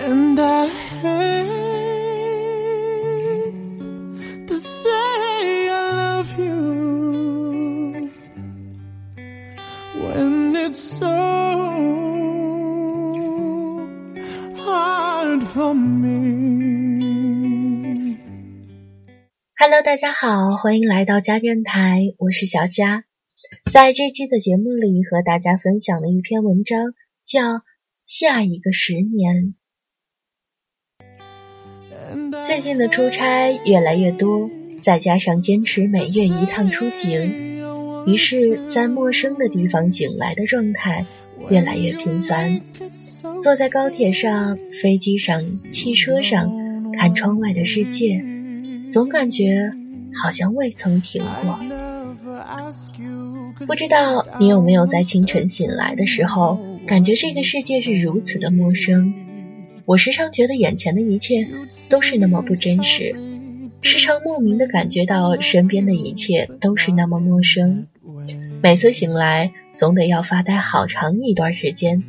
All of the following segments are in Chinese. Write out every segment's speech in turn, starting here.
And I hate to say I love you when it's so hard for me. Hello，大家好，欢迎来到家电台，我是小佳。在这期的节目里，和大家分享的一篇文章叫《下一个十年》。最近的出差越来越多，再加上坚持每月一趟出行，于是，在陌生的地方醒来的状态越来越频繁。坐在高铁上、飞机上、汽车上，看窗外的世界，总感觉好像未曾停过。不知道你有没有在清晨醒来的时候，感觉这个世界是如此的陌生？我时常觉得眼前的一切都是那么不真实，时常莫名的感觉到身边的一切都是那么陌生。每次醒来，总得要发呆好长一段时间，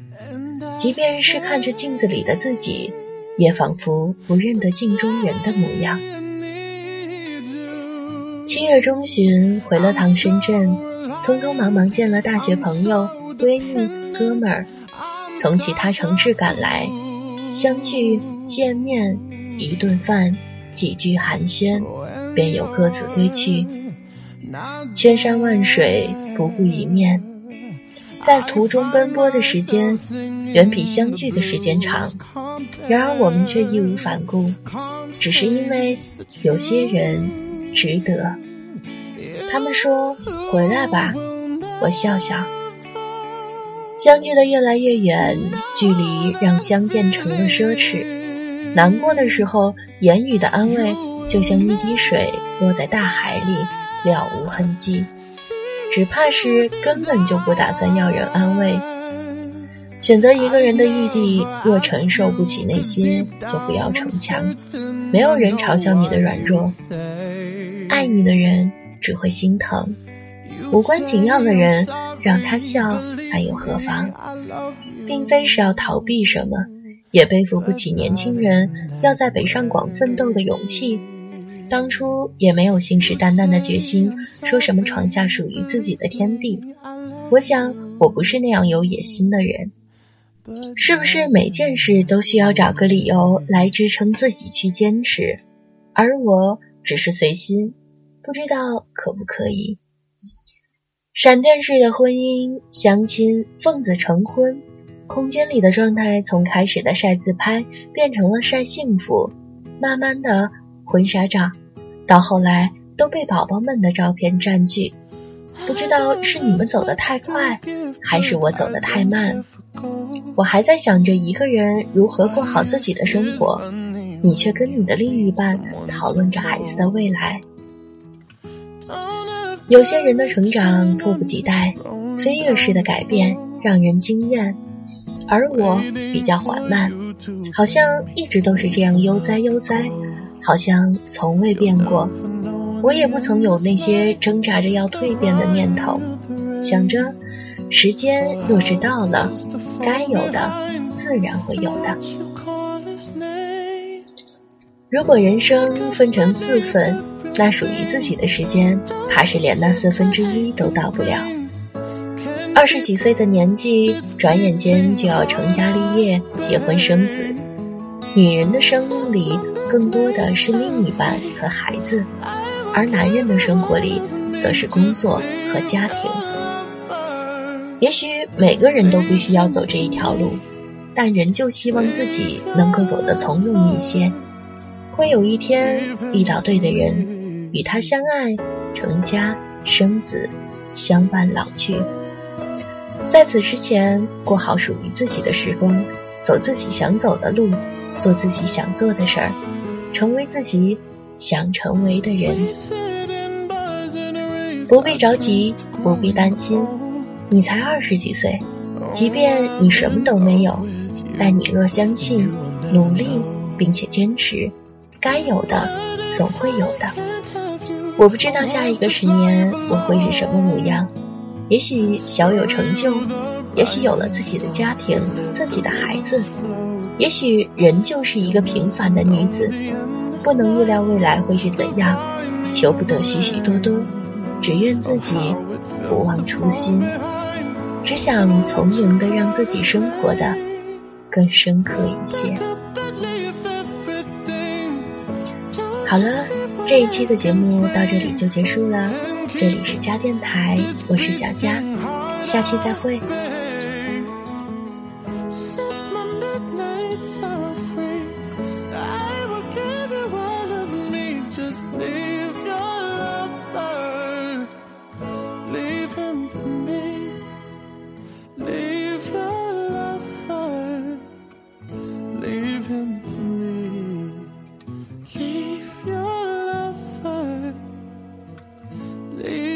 即便是看着镜子里的自己，也仿佛不认得镜中人的模样。七月中旬回了趟深圳，匆匆忙忙见了大学朋友、闺蜜、哥们儿，从其他城市赶来。相聚见面，一顿饭，几句寒暄，便又各自归去。千山万水，不顾一面，在途中奔波的时间远比相聚的时间长。然而我们却义无反顾，只是因为有些人值得。他们说：“回来吧。”我笑笑。相距的越来越远，距离让相见成了奢侈。难过的时候，言语的安慰就像一滴水落在大海里，了无痕迹。只怕是根本就不打算要人安慰。选择一个人的异地，若承受不起那些，就不要逞强。没有人嘲笑你的软弱，爱你的人只会心疼。无关紧要的人，让他笑。还又何妨？并非是要逃避什么，也背负不起年轻人要在北上广奋斗的勇气。当初也没有信誓旦旦的决心，说什么闯下属于自己的天地。我想，我不是那样有野心的人。是不是每件事都需要找个理由来支撑自己去坚持？而我只是随心，不知道可不可以。闪电式的婚姻，相亲，奉子成婚，空间里的状态从开始的晒自拍变成了晒幸福，慢慢的婚纱照，到后来都被宝宝们的照片占据。不知道是你们走得太快，还是我走得太慢。我还在想着一个人如何过好自己的生活，你却跟你的另一半讨论着孩子的未来。有些人的成长迫不及待，飞跃式的改变让人惊艳，而我比较缓慢，好像一直都是这样悠哉悠哉，好像从未变过。我也不曾有那些挣扎着要蜕变的念头，想着时间若是到了，该有的自然会有的。如果人生分成四份。那属于自己的时间，怕是连那四分之一都到不了。二十几岁的年纪，转眼间就要成家立业、结婚生子。女人的生命里，更多的是另一半和孩子；而男人的生活里，则是工作和家庭。也许每个人都必须要走这一条路，但仍旧希望自己能够走得从容一些。会有一天遇到对的人。与他相爱、成家、生子、相伴老去，在此之前，过好属于自己的时光，走自己想走的路，做自己想做的事儿，成为自己想成为的人。不必着急，不必担心，你才二十几岁，即便你什么都没有，但你若相信、努力并且坚持，该有的总会有的。我不知道下一个十年我会是什么模样，也许小有成就，也许有了自己的家庭、自己的孩子，也许仍就是一个平凡的女子，不能预料未来会是怎样，求不得许许多多，只愿自己不忘初心，只想从容的让自己生活的更深刻一些。好了，这一期的节目到这里就结束了。这里是家电台，我是小佳，下期再会。leave him for me. they